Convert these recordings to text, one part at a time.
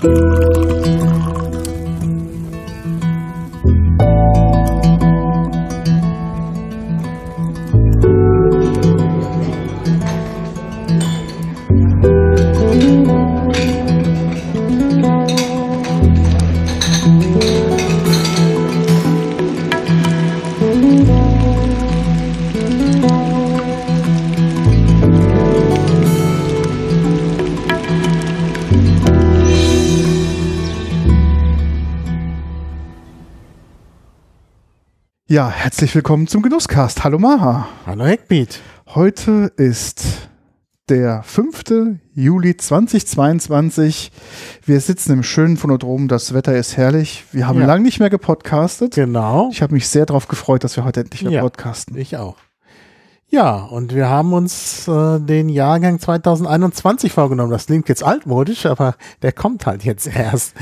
Bye. Ja, herzlich willkommen zum Genusscast. Hallo Maha. Hallo Heckbeat. Heute ist der 5. Juli 2022. Wir sitzen im schönen Phonodrom. Das Wetter ist herrlich. Wir haben Ja. lange nicht mehr gepodcastet. Genau. Ich habe mich sehr darauf gefreut, dass wir heute endlich wieder Ja. podcasten. Ich auch. Ja, und wir haben uns äh, den Jahrgang 2021 vorgenommen. Das klingt jetzt altmodisch, aber der kommt halt jetzt erst.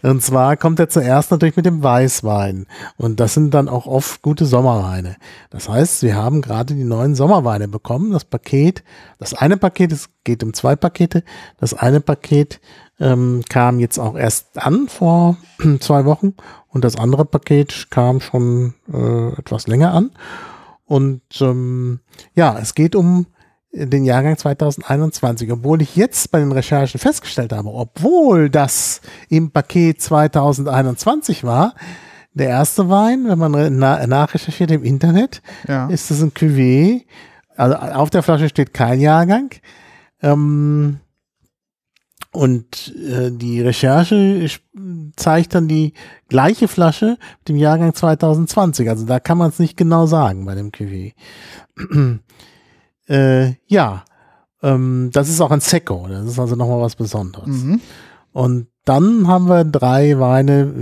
Und zwar kommt er zuerst natürlich mit dem Weißwein. Und das sind dann auch oft gute Sommerweine. Das heißt, wir haben gerade die neuen Sommerweine bekommen. Das Paket, das eine Paket, es geht um zwei Pakete. Das eine Paket ähm, kam jetzt auch erst an vor zwei Wochen. Und das andere Paket kam schon äh, etwas länger an. Und ähm, ja, es geht um den Jahrgang 2021, obwohl ich jetzt bei den Recherchen festgestellt habe, obwohl das im Paket 2021 war, der erste Wein, wenn man na nachrecherchiert im Internet, Ja. ist es ein Cuvée. Also auf der Flasche steht kein Jahrgang. Ähm, und äh, die Recherche zeigt dann die gleiche Flasche mit dem Jahrgang 2020. Also da kann man es nicht genau sagen bei dem Cuvée. äh, ja, ähm, das ist auch ein Secco. Das ist also nochmal was Besonderes. Mhm. Und dann haben wir drei Weine,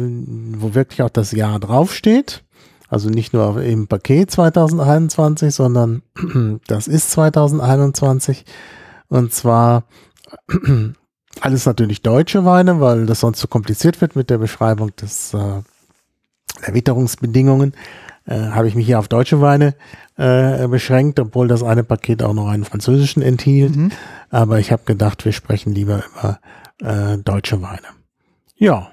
wo wirklich auch das Jahr draufsteht. Also nicht nur im Paket 2021, sondern das ist 2021. Und zwar alles natürlich deutsche Weine, weil das sonst zu kompliziert wird mit der Beschreibung des, äh, der Witterungsbedingungen. Äh, Habe ich mich hier auf deutsche Weine äh, beschränkt, obwohl das eine Paket auch noch einen französischen enthielt. Mhm. Aber ich habe gedacht, wir sprechen lieber über äh, deutsche Weine. Ja,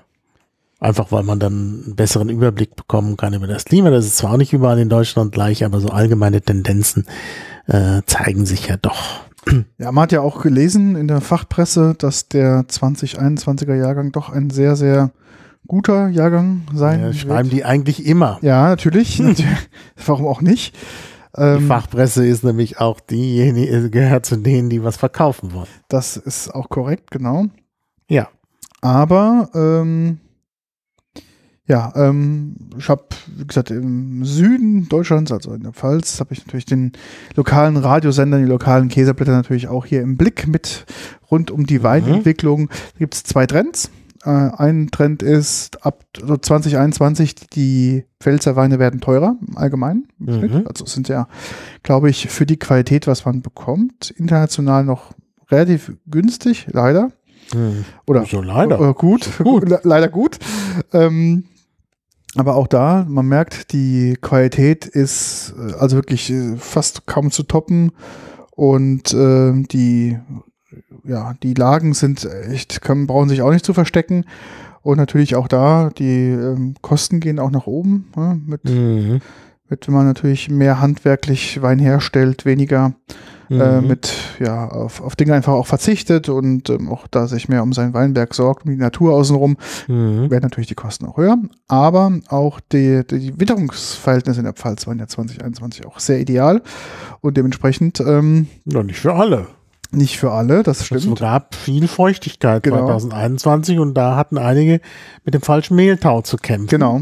einfach weil man dann einen besseren Überblick bekommen kann über das Klima. Das ist zwar auch nicht überall in Deutschland gleich, aber so allgemeine Tendenzen äh, zeigen sich ja doch. Ja, man hat ja auch gelesen in der Fachpresse, dass der 2021er Jahrgang doch ein sehr, sehr guter Jahrgang sein Ja, wird. schreiben die eigentlich immer. Ja, natürlich. Warum auch nicht? Die Ähm, Fachpresse ist nämlich auch diejenige, gehört zu denen, die was verkaufen wollen. das ist auch korrekt, genau. Ja. Aber ähm, ja, ähm, ich habe, wie gesagt, im Süden Deutschlands, also in der Pfalz, habe ich natürlich den lokalen Radiosender, die lokalen Käserblätter natürlich auch hier im Blick mit rund um die Weinentwicklung. Da gibt es zwei Trends. Äh, ein Trend ist, ab so 2021, die Pfälzer Weine werden teurer im Allgemeinen. im Mhm. Also sind ja, glaube ich, für die Qualität, was man bekommt, international noch relativ günstig, leider. Hm. Oder So leider. äh, gut, Gut. Le- leider gut. Ähm, aber auch da, man merkt, die Qualität ist äh, also wirklich äh, fast kaum zu toppen und äh, die, ja, die Lagen sind echt, kann, brauchen sich auch nicht zu verstecken. Und natürlich auch da, die ähm, Kosten gehen auch nach oben. Ne? Mit, Mhm. mit, wenn man natürlich mehr handwerklich Wein herstellt, weniger äh, Mhm. mit ja auf, auf Dinge einfach auch verzichtet und ähm, auch da sich mehr um sein Weinberg sorgt, um die Natur außenrum, Mhm. werden natürlich die Kosten auch höher. Aber auch die, die Witterungsverhältnisse in der Pfalz waren ja 2021 auch sehr ideal und dementsprechend ähm, Ja, nicht für alle. nicht für alle, das Es stimmt. gab viel Feuchtigkeit Genau. 2021 und da hatten einige mit dem falschen Mehltau zu kämpfen. Genau.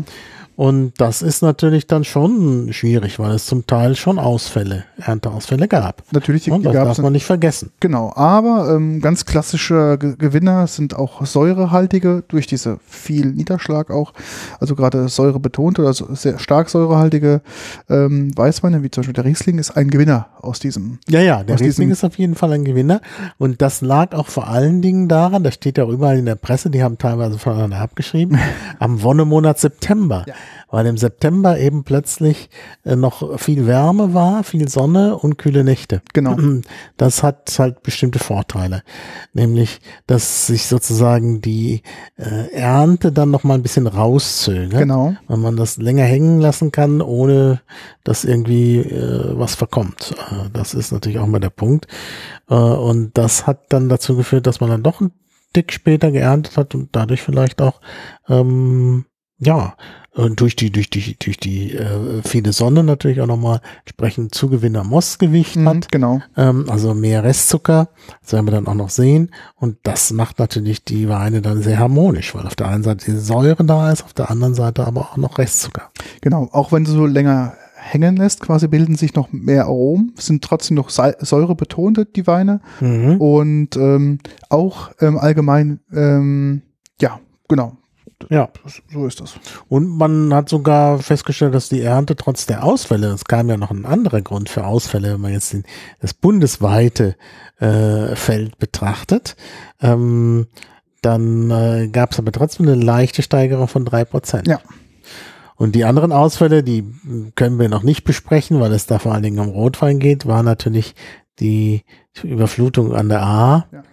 Und das ist natürlich dann schon schwierig, weil es zum Teil schon Ausfälle, Ernteausfälle gab. Natürlich die, Und das darf man nicht vergessen. Genau, aber ähm, ganz klassische Ge Gewinner sind auch säurehaltige, durch diese viel Niederschlag auch, also gerade säurebetont oder sehr stark säurehaltige ähm, Weißweine, wie zum Beispiel der Riesling, ist ein Gewinner aus diesem. Ja, ja, der Riesling ist auf jeden Fall ein Gewinner. Und das lag auch vor allen Dingen daran, das steht ja auch überall in der Presse, die haben teilweise voneinander abgeschrieben, am Wonnemonat September. Ja. Weil im September eben plötzlich äh, noch viel Wärme war, viel Sonne und kühle Nächte. Genau. Das hat halt bestimmte Vorteile, nämlich, dass sich sozusagen die äh, Ernte dann noch mal ein bisschen rauszögert, Genau. wenn man das länger hängen lassen kann, ohne dass irgendwie äh, was verkommt. Das ist natürlich auch mal der Punkt. Und das hat dann dazu geführt, dass man dann doch ein Tick später geerntet hat und dadurch vielleicht auch ähm, ja äh, durch die durch die durch die äh, viele Sonne natürlich auch nochmal entsprechend Zugewinn am Mostgewicht Mhm, hat, genau. ähm, also mehr Restzucker, das werden wir dann auch noch sehen und das macht natürlich die Weine dann sehr harmonisch, weil auf der einen Seite die Säure da ist, auf der anderen Seite aber auch noch Restzucker. Genau. Auch wenn du so länger hängen lässt, quasi bilden sich noch mehr Aromen, sind trotzdem noch Sal- säurebetonte, die Weine. Mhm. Und ähm, auch ähm, allgemein, ähm, ja, genau. Ja. So ist das. Und man hat sogar festgestellt, dass die Ernte trotz der Ausfälle, es kam ja noch ein anderer Grund für Ausfälle, wenn man jetzt den, das bundesweite äh, Feld betrachtet, ähm, dann äh, gab es aber trotzdem eine leichte Steigerung von drei Prozent. Ja. Und die anderen Ausfälle, die können wir noch nicht besprechen, weil es da vor allen Dingen um Rotwein geht, war natürlich die Überflutung an der A, Ja.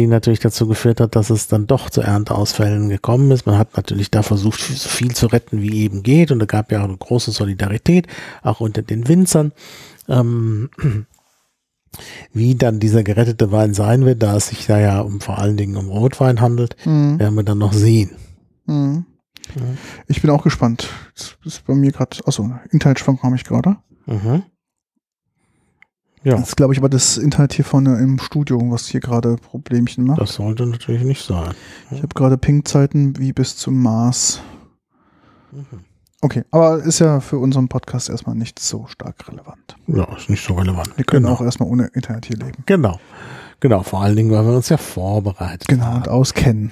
Die natürlich dazu geführt hat, dass es dann doch zu Ernteausfällen gekommen ist. Man hat natürlich da versucht, so viel zu retten, wie eben geht. Und da gab ja auch eine große Solidarität, auch unter den Winzern. Ähm, wie dann dieser gerettete Wein sein wird, da es sich da ja um vor allen Dingen um Rotwein handelt, Mhm. werden wir dann noch sehen. Mhm. Ja. Ich bin auch gespannt. Das ist bei mir gerade, achso, Internetschwankung habe ich gerade. Mhm. Ja. Das ist, glaube ich, aber das Internet hier vorne im Studio, was hier gerade Problemchen macht. Das sollte natürlich nicht sein. Ich habe gerade Ping-Zeiten wie bis zum Mars. Mhm. Okay, aber ist ja für unseren Podcast erstmal nicht so stark relevant. Ja, ist nicht so relevant. Wir können genau. auch erstmal ohne Internet hier leben. Genau. Genau, vor allen Dingen, weil wir uns ja vorbereitet Genau, haben. und auskennen.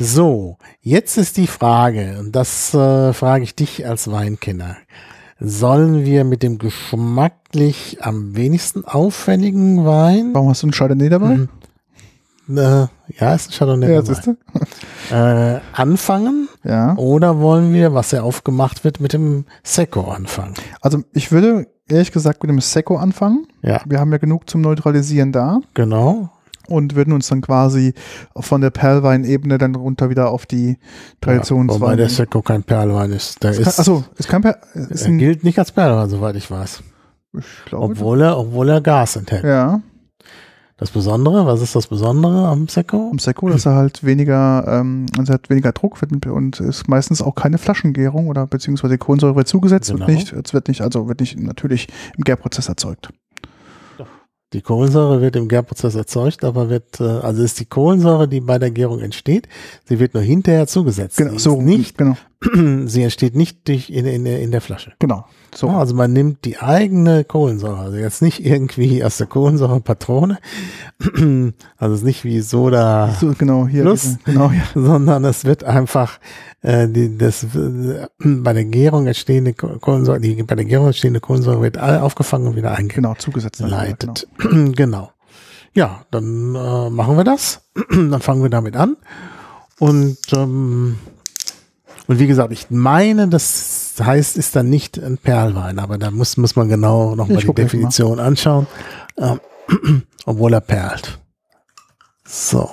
So, jetzt ist die Frage, und das äh, frage ich dich als Weinkenner. Sollen wir mit dem geschmacklich am wenigsten auffälligen Wein, Warum hast du einen Chardonnay dabei? Mhm. äh, ja, ist ein Chardonnay ja, dabei, äh, anfangen Ja. oder wollen wir, was ja aufgemacht wird, mit dem Secco anfangen? Also ich würde ehrlich gesagt mit dem Secco anfangen. Ja, Wir haben ja genug zum Neutralisieren da genau. Und würden uns dann quasi von der Perlwein-Ebene dann runter wieder auf die Ja, Traditionsweine. wobei der Secco kein Perlwein ist. Der ist, Achso, ist kein per ist er gilt nicht als Perlwein, soweit ich weiß. ich glaube, Obwohl er, obwohl er Gas enthält. ja, Das Besondere, was ist das Besondere am Secco? am Secco, dass er halt weniger, ähm, also er hat weniger Druck und ist meistens auch keine Flaschengärung oder beziehungsweise Kohlensäure wird zugesetzt Genau. und nicht, es wird nicht, also wird nicht natürlich im Gärprozess erzeugt. Die Kohlensäure wird im Gärprozess erzeugt, aber wird, äh, also ist die Kohlensäure, die bei der Gärung entsteht, sie wird nur hinterher zugesetzt. Genau, so nicht, genau, sie entsteht nicht durch in, in, in der Flasche. genau. So. Ja, also man nimmt die eigene Kohlensäure, also jetzt nicht irgendwie aus der Kohlensäurepatrone, also es ist nicht wie Soda, so genau, hier. Plus. Diese, genau, ja. sondern es wird einfach äh, die, das äh, bei der Gärung entstehende Ko- Kohlensäure, die bei der Gärung entstehende Kohlensäure wird alle aufgefangen und wieder eingeleitet. Genau, zugesetzt. ja, genau. leitet. Genau. Ja, dann äh, machen wir das. dann fangen wir damit an. Und, ähm, und wie gesagt, ich meine, das heißt, ist dann nicht ein Perlwein, aber da muss, muss man genau nochmal die gleich mal. Definition anschauen. Ähm, obwohl er perlt. So.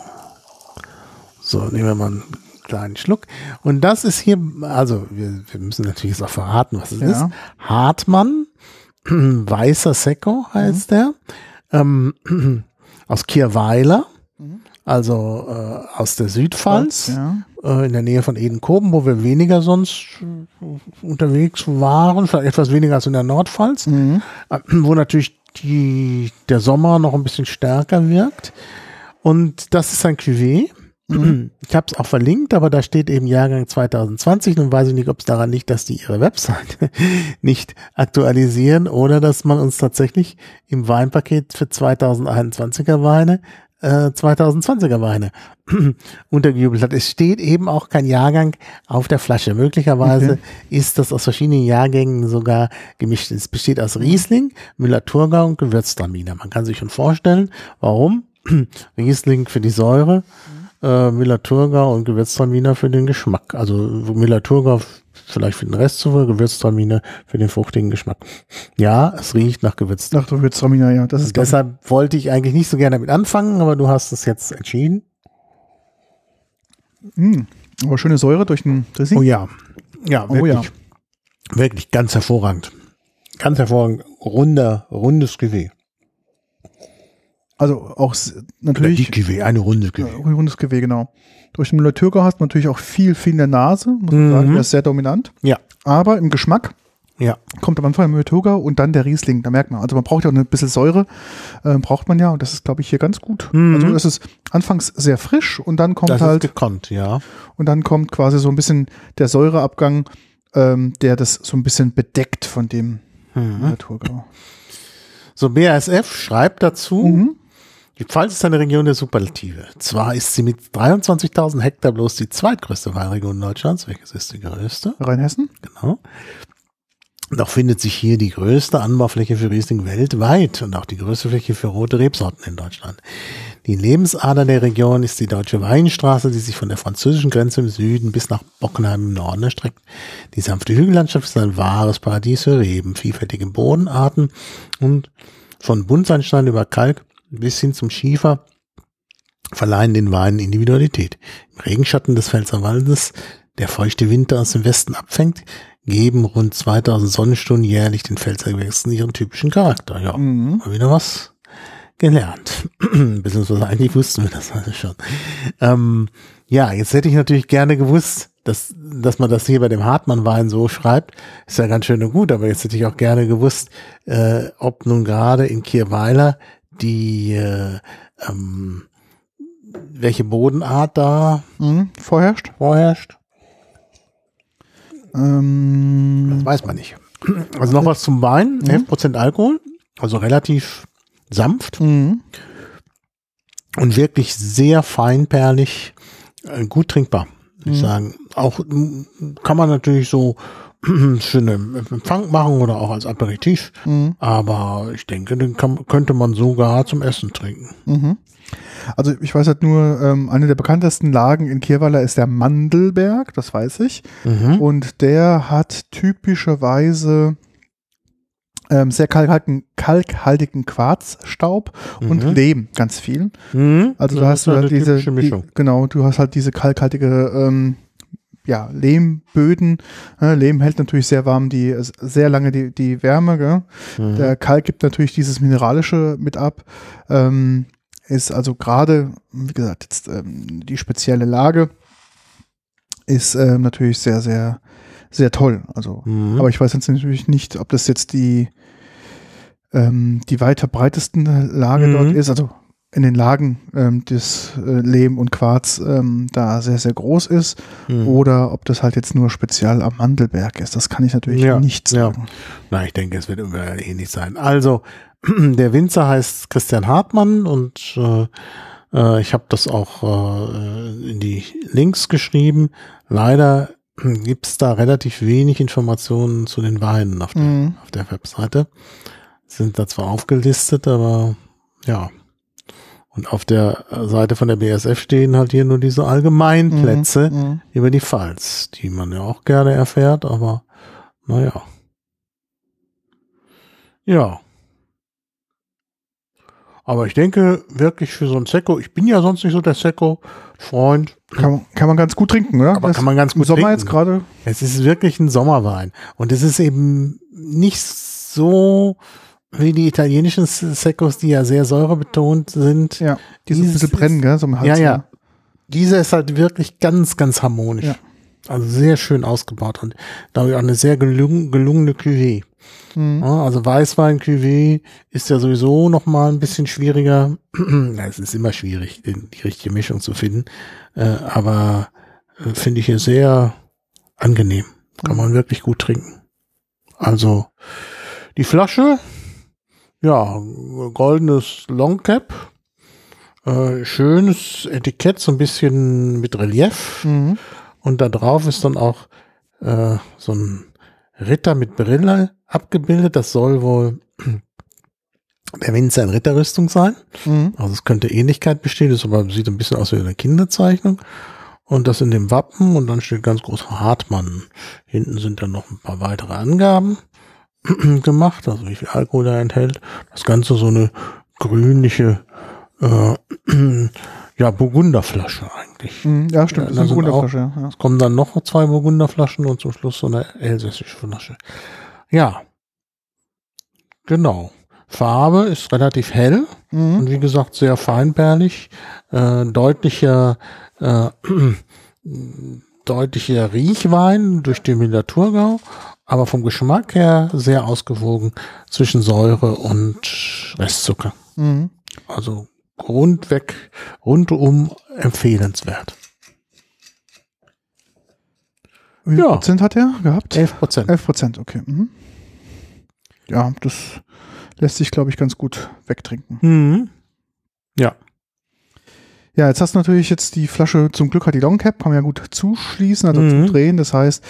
So, nehmen wir mal einen kleinen Schluck. Und das ist hier, also wir, wir müssen natürlich jetzt auch verraten, was es Ja. ist. Hartmann, weißer Secco heißt der, ähm, aus Kirweiler, Mhm. also äh, aus der Südpfalz, Ja. Äh, in der Nähe von Edenkoben, wo wir weniger sonst unterwegs waren, vielleicht etwas weniger als in der Nordpfalz, Mhm. äh, wo natürlich die, der Sommer noch ein bisschen stärker wirkt. Und das ist ein Cuvée. Ich habe es auch verlinkt, aber da steht eben Jahrgang 2020. Nun weiß ich nicht, ob es daran liegt, dass die ihre Website nicht aktualisieren oder dass man uns tatsächlich im Weinpaket für 2021er Weine äh, 2020er Weine untergejubelt hat. Es steht eben auch kein Jahrgang auf der Flasche. Möglicherweise Okay. ist das aus verschiedenen Jahrgängen sogar gemischt. Es besteht aus Riesling, Müller-Thurgau und Gewürztraminer. Man kann sich schon vorstellen, warum. Riesling für die Säure, äh, Müller-Thurgau und Gewürztraminer für den Geschmack. Also Müller-Thurgau vielleicht für den Rest zu Gewürztraminer für den fruchtigen Geschmack. Ja, es riecht nach Gewürz. Nach Gewürztraminer, ja. Das ist deshalb wollte ich eigentlich nicht so gerne damit anfangen, aber du hast es jetzt entschieden. Mm, aber schöne Säure durch den Dressing. Oh ja. Ja, wirklich. Oh ja. Wirklich ganz hervorragend. Ganz hervorragend. Runder, rundes Geweih. Also auch natürlich. Die Geweih, eine runde Geweih. Ein rundes Geweih, genau. Durch den Müller-Thurgau hast du natürlich auch viel, viel in der Nase, muss man mhm. sagen. Der ist sehr dominant. Ja. Aber im Geschmack ja. kommt am Anfang der Müller-Thurgau und dann der Riesling. Da merkt man. Also man braucht ja auch ein bisschen Säure, äh, braucht man ja. Und das ist, glaube ich, hier ganz gut. Mhm. Also es ist anfangs sehr frisch und dann kommt das halt. Ist gekonnt, ja. Und dann kommt quasi so ein bisschen der Säureabgang, ähm, der das so ein bisschen bedeckt von dem mhm. Müller-Thurgau. So, BASF schreibt dazu, mhm. Die Pfalz ist eine Region der Superlative. Zwar ist sie mit 23.000 Hektar bloß die zweitgrößte Weinregion Deutschlands. Welches ist die größte? Rheinhessen. Genau. Doch findet sich hier die größte Anbaufläche für Riesling weltweit und auch die größte Fläche für rote Rebsorten in Deutschland. Die Lebensader der Region ist die Deutsche Weinstraße, die sich von der französischen Grenze im Süden bis nach Bockenheim im Norden erstreckt. Die sanfte Hügellandschaft ist ein wahres Paradies für Reben, vielfältige Bodenarten und von Buntsandstein über Kalk bis hin zum Schiefer verleihen den Weinen Individualität. Im Regenschatten des Pfälzerwaldes, der feuchte Winter aus dem Westen abfängt, geben rund 2000 Sonnenstunden jährlich den Pfälzergewächsen ihren typischen Charakter. Ja, mhm. mal wieder was gelernt. Beziehungsweise eigentlich wussten wir das alles schon. Ähm, ja, jetzt hätte ich natürlich gerne gewusst, dass, dass man das hier bei dem Hartmann-Wein so schreibt. Ist ja ganz schön und gut, aber jetzt hätte ich auch gerne gewusst, äh, ob nun gerade in Kirweiler die äh, ähm, welche Bodenart da mhm, vorherrscht? Vorherrscht. Ähm, das weiß man nicht. Also noch was zum Wein. Mhm. 11% Alkohol, also relativ sanft mhm. und wirklich sehr feinperlig, äh, gut trinkbar, würde ich mhm. sagen. Auch kann man natürlich so einen Empfang machen oder auch als Aperitif. Mhm. Aber ich denke, den kann, könnte man sogar zum Essen trinken. Mhm. Also ich weiß halt nur, ähm, eine der bekanntesten Lagen in Kirweiler ist der Mandelberg, das weiß ich. Mhm. Und der hat typischerweise ähm, sehr kalkhaltigen, kalkhaltigen Quarzstaub und mhm. Lehm, ganz viel. Mhm. Also da hast du halt diese, die, genau, du hast halt diese kalkhaltige ähm, ja, Lehmböden. Äh, Lehm hält natürlich sehr warm, die sehr lange die, die Wärme. Mhm. Der Kalk gibt natürlich dieses Mineralische mit ab. Ähm, ist also gerade, wie gesagt, jetzt ähm, die spezielle Lage ist ähm, natürlich sehr, sehr, sehr toll. Also, mhm. aber ich weiß jetzt natürlich nicht, ob das jetzt die ähm, die weiter breitesten Lage mhm. dort ist. Also in den Lagen ähm, des äh, Lehm und Quarz ähm, da sehr, sehr groß ist mhm. oder ob das halt jetzt nur speziell am Mandelberg ist. Das kann ich natürlich ja, nicht sagen. Ja. Na, ich denke, es wird immer ähnlich sein. Also, der Winzer heißt Christian Hartmann und äh, äh, ich habe das auch äh, in die Links geschrieben. Leider gibt's da relativ wenig Informationen zu den Weinen auf der, mhm. auf der Webseite. Sind da zwar aufgelistet, aber ja, und auf der Seite von der BSF stehen halt hier nur diese Allgemeinplätze mhm, mhm, über die Pfalz, die man ja auch gerne erfährt, aber naja. Ja. Aber ich denke wirklich für so ein Secco, ich bin ja sonst nicht so der Secco-Freund. Kann, man, kann man ganz gut trinken, oder? Aber das kann man ganz gut Sommer trinken. jetzt gerade. Es ist wirklich ein Sommerwein. Und es ist eben nicht so wie die italienischen Seccos, die ja sehr säurebetont sind. Ja, die so ein bisschen brennen, gell, so im Hals. Ja, ja. Dieser ist halt wirklich ganz, ganz harmonisch. Ja. Also sehr schön ausgebaut und glaube ich auch eine sehr gelung, gelungene Cuvée. Mhm. Ja, also Weißwein Cuvée ist ja sowieso noch mal ein bisschen schwieriger. es ist immer schwierig, die, die richtige Mischung zu finden. Äh, aber äh, finde ich hier sehr angenehm. Kann mhm. man wirklich gut trinken. Also die Flasche ja, goldenes Longcap. Äh, schönes Etikett, so ein bisschen mit Relief. Mhm. Und da drauf ist dann auch äh, so ein Ritter mit Brille abgebildet. Das soll wohl der Winzer in Ritterrüstung sein. Mhm. Also es könnte Ähnlichkeit bestehen, ist aber sieht ein bisschen aus wie eine Kinderzeichnung. Und das in dem Wappen und dann steht ganz groß Hartmann. Hinten sind dann noch ein paar weitere Angaben gemacht, also wie viel Alkohol er enthält. Das Ganze so eine grünliche, äh, ja, Burgunderflasche eigentlich. Mhm, Ja, stimmt. Das da ist eine sind auch-. Ja. Es kommen dann noch zwei Burgunderflaschen und zum Schluss so eine elsässische Flasche. Ja. Genau. Farbe ist relativ hell Mhm. und wie gesagt sehr feinperlig. Äh, deutlicher, äh, deutlicher Riechwein durch den Müller-Thurgau, aber vom Geschmack her sehr ausgewogen zwischen Säure und Restzucker. Mhm. Also rundweg, rundum empfehlenswert. Wie viel Ja. Prozent hat er gehabt? 11 Prozent. 11 Prozent, okay. Mhm. Ja, das lässt sich, glaube ich, ganz gut wegtrinken. Mhm. Ja. Ja, jetzt hast du natürlich jetzt die Flasche, zum Glück hat die Long Cap, kann man ja gut zuschließen, also Mhm. zum Drehen. Das heißt,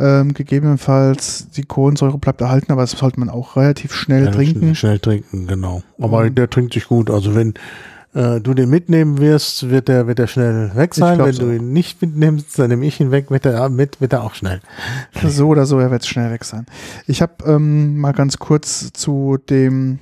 ähm, gegebenenfalls die Kohlensäure bleibt erhalten, aber das sollte man auch relativ schnell Ja, trinken. Schnell, trinken, genau. Aber Mhm. der trinkt sich gut. Also wenn äh, du den mitnehmen wirst, wird der, wird der schnell weg sein. Wenn so. du ihn nicht mitnimmst, dann nehme ich ihn weg, wird er mit, wird er auch schnell. So oder so, er wird schnell weg sein. Ich habe ähm, mal ganz kurz zu dem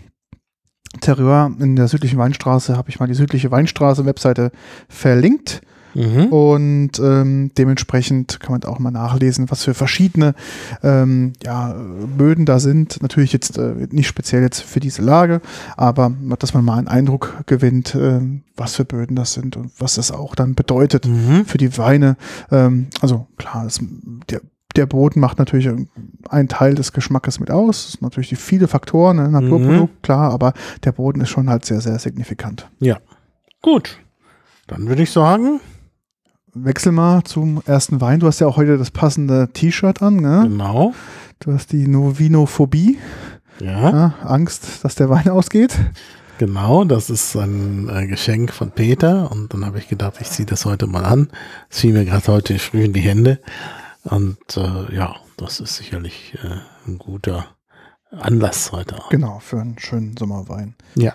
Terror in der südlichen Weinstraße, habe ich mal die südliche Weinstraße-Webseite verlinkt. Mhm. Und ähm, dementsprechend kann man auch mal nachlesen, was für verschiedene ähm, ja, Böden da sind. Natürlich jetzt äh, nicht speziell jetzt für diese Lage, aber dass man mal einen Eindruck gewinnt, ähm, was für Böden das sind und was das auch dann bedeutet Mhm. für die Weine. Ähm, also klar, es, der, der Boden macht natürlich einen Teil des Geschmackes mit aus. Das sind natürlich die viele Faktoren, ne? Naturprodukt, klar, aber der Boden ist schon halt sehr, sehr signifikant. Ja. Gut. Dann würde ich sagen, Wechsel mal zum ersten Wein. Du hast ja auch heute das passende T-Shirt an, ne? genau. Du hast die Novinophobie, Ja, ja? Angst, dass der Wein ausgeht. genau. Das ist ein äh, Geschenk von Peter. Und dann habe ich gedacht, ich ziehe das heute mal an. Es fiel mir gerade heute früh in die Hände. Und äh, ja, das ist sicherlich äh, ein guter Anlass heute auch. Genau, für einen schönen Sommerwein. Ja.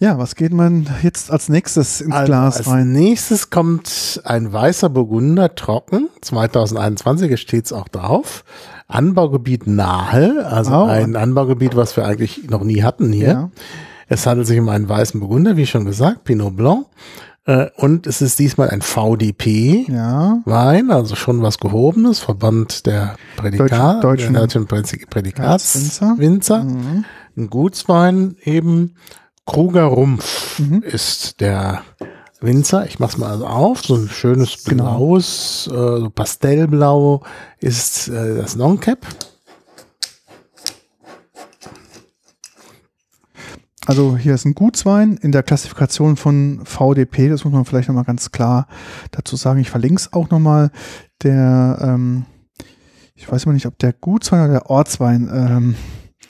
Ja, was geht man jetzt als nächstes ins Also Glas als rein? nächstes kommt ein weißer Burgunder trocken. 2021 steht es auch drauf. Anbaugebiet Nahe, also Oh. ein Anbaugebiet, was wir eigentlich noch nie hatten hier. Ja. Es handelt sich um einen weißen Burgunder, wie schon gesagt, Pinot Blanc. Äh, Und es ist diesmal ein VDP. Ja, Wein, also schon was Gehobenes, Verband der Prädikat, Deutschen- der deutschen Prädi- Prädikatswinzer. Winzer. Mhm. Ein Gutswein eben. Kruger Rumpf Mhm. ist der Winzer. Ich mach's mal also auf. So ein schönes Genau. blaues, äh, so Pastellblau ist äh, das Non-Cap. Also hier ist ein Gutswein in der Klassifikation von VDP, das muss man vielleicht nochmal ganz klar dazu sagen. Ich verlinke es auch nochmal. Der, ähm, ich weiß immer nicht, ob der Gutswein oder der Ortswein, ähm,